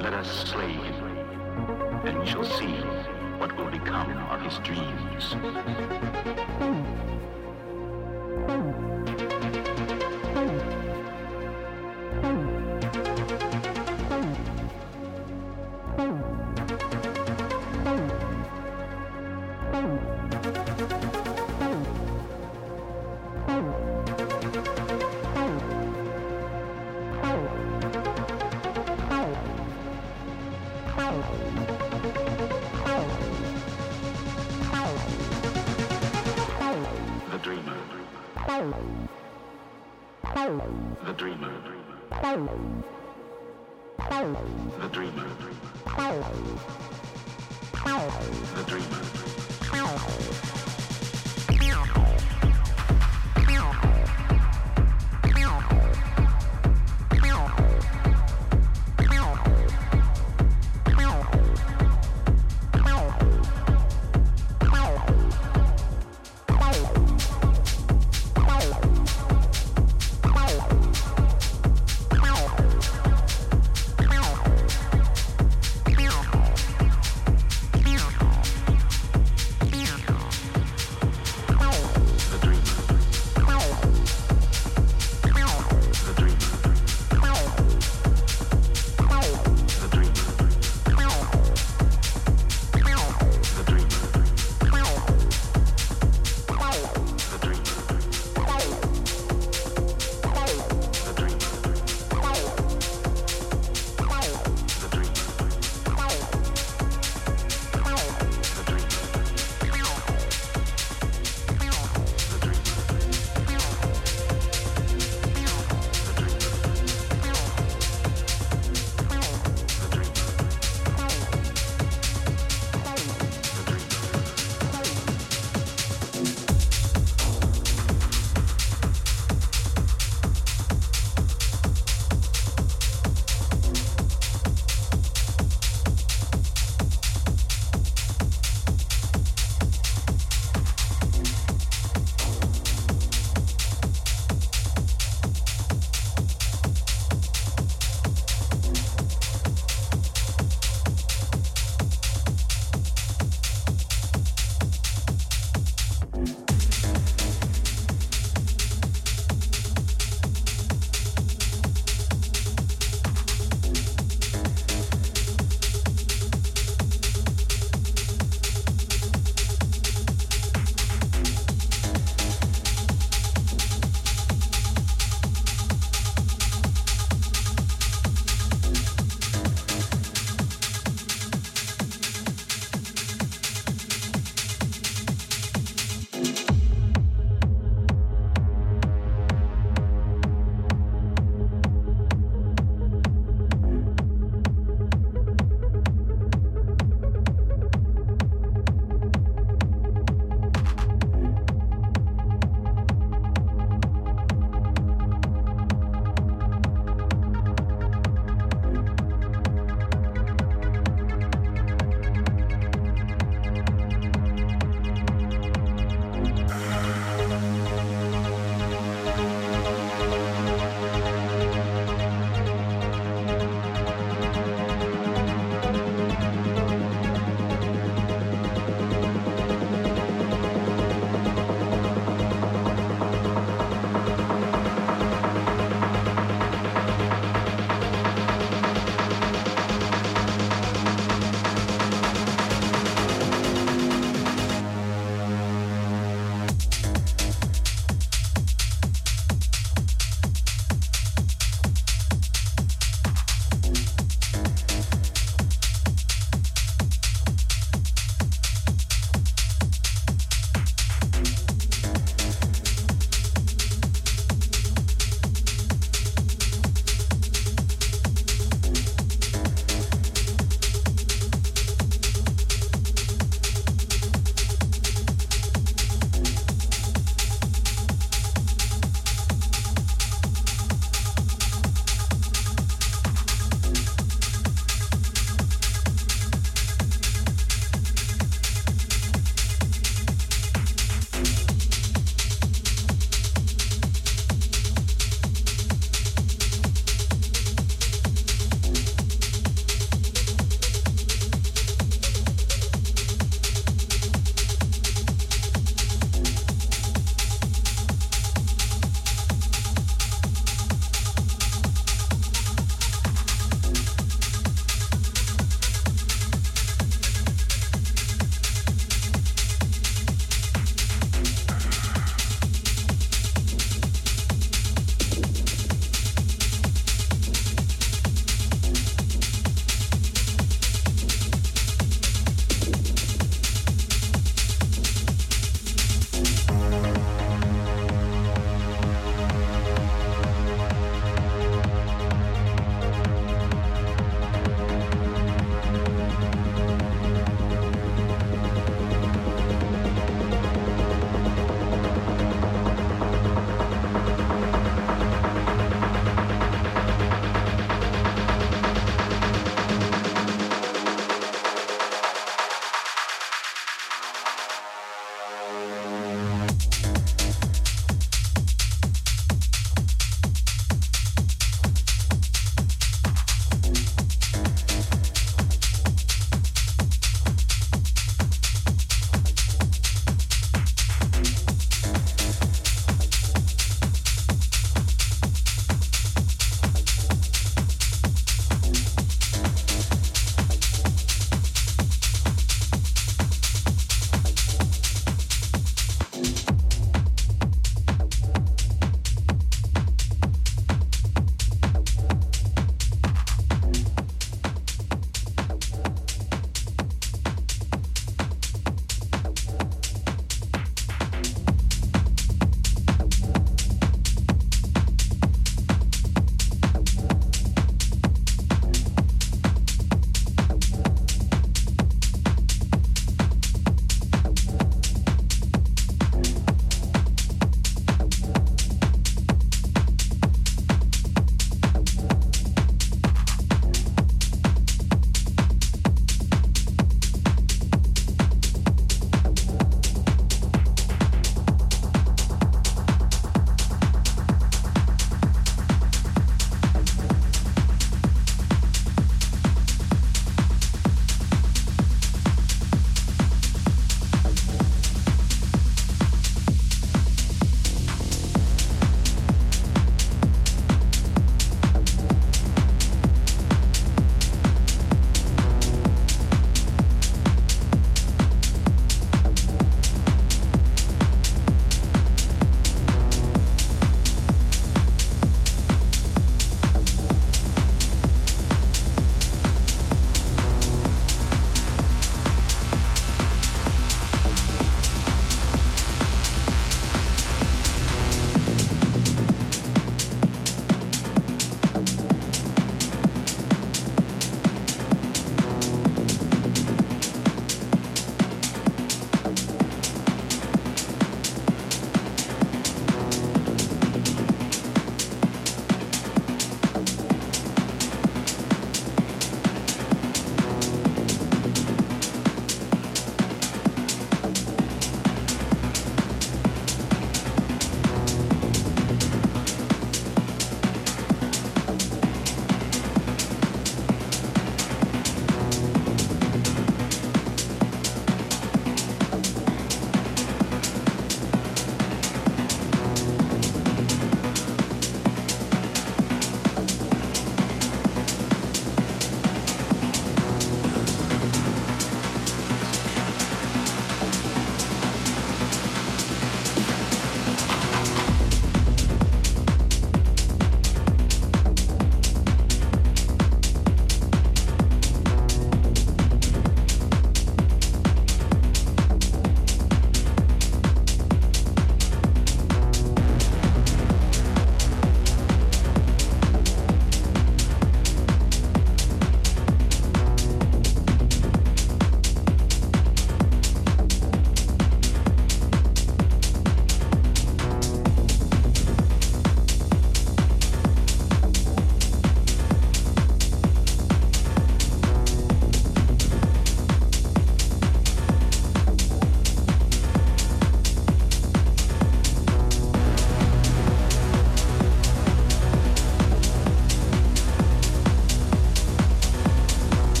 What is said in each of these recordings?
Let us slay him, and we shall see what will become of his dreams.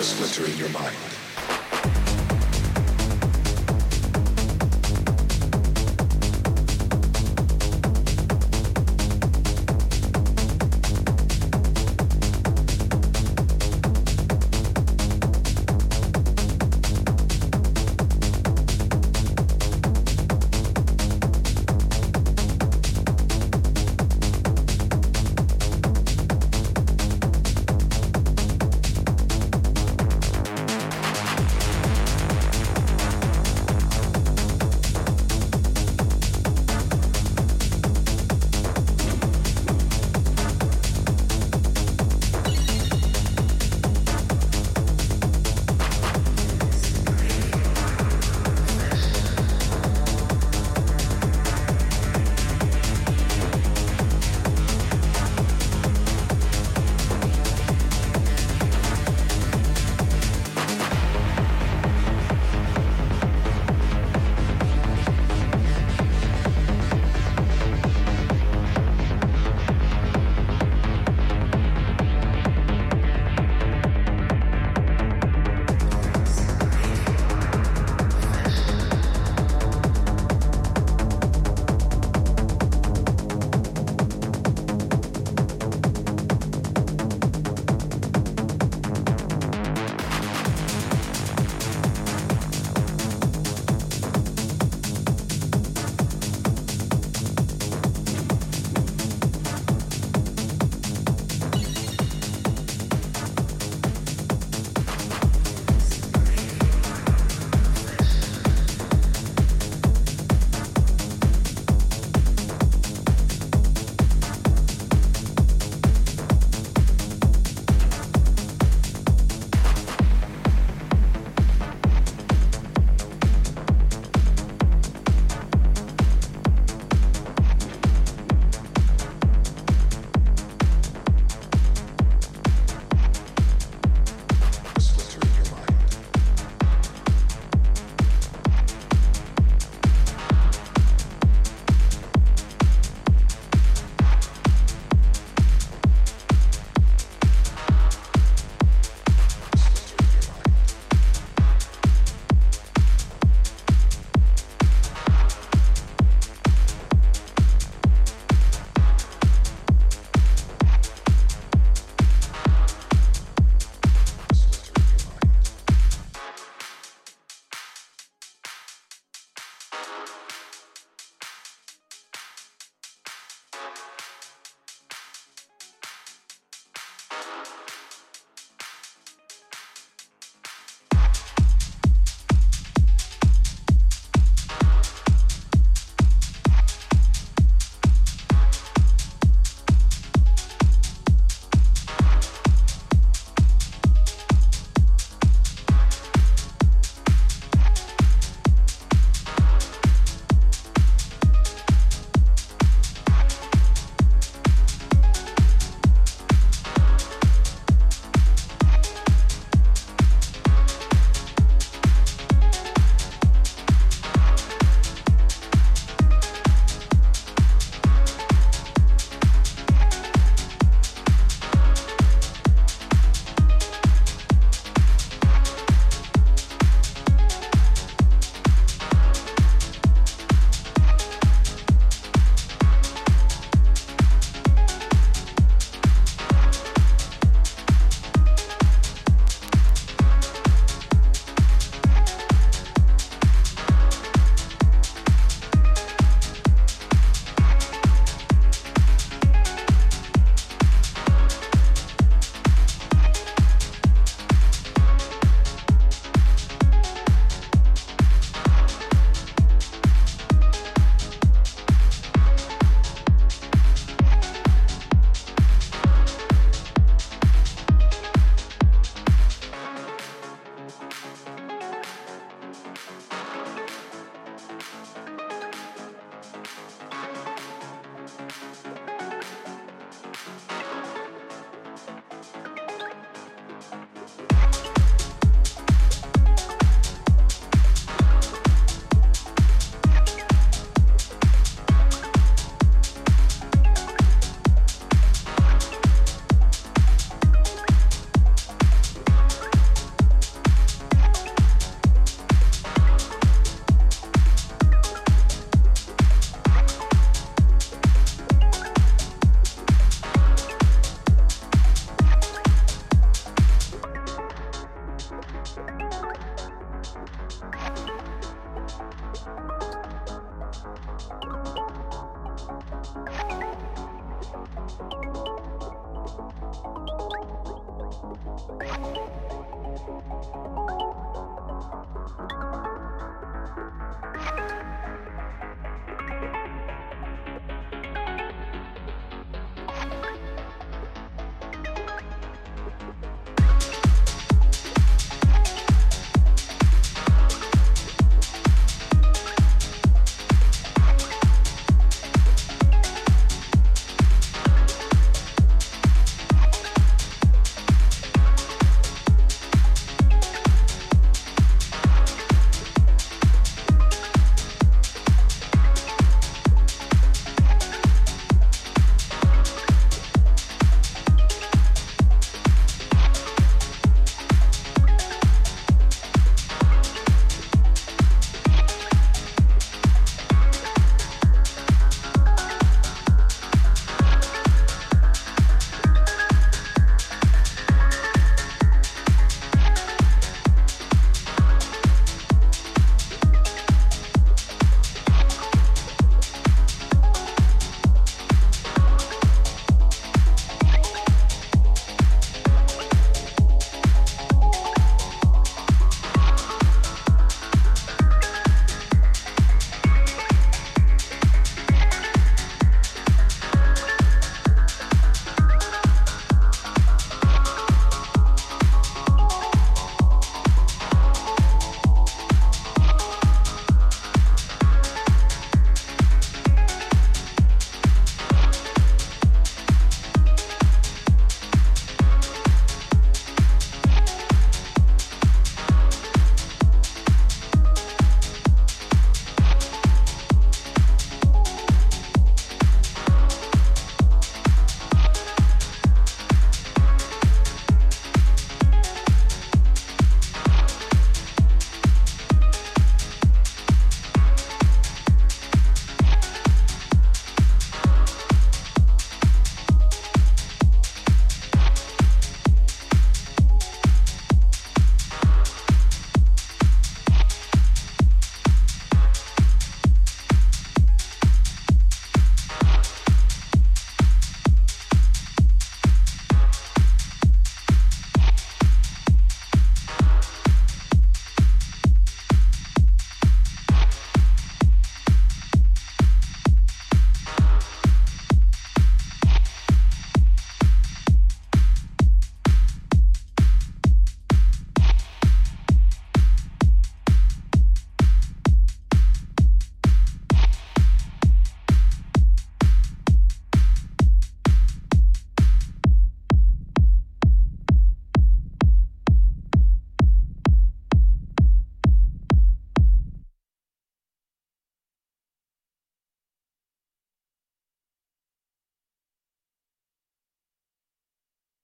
Splintering your mind.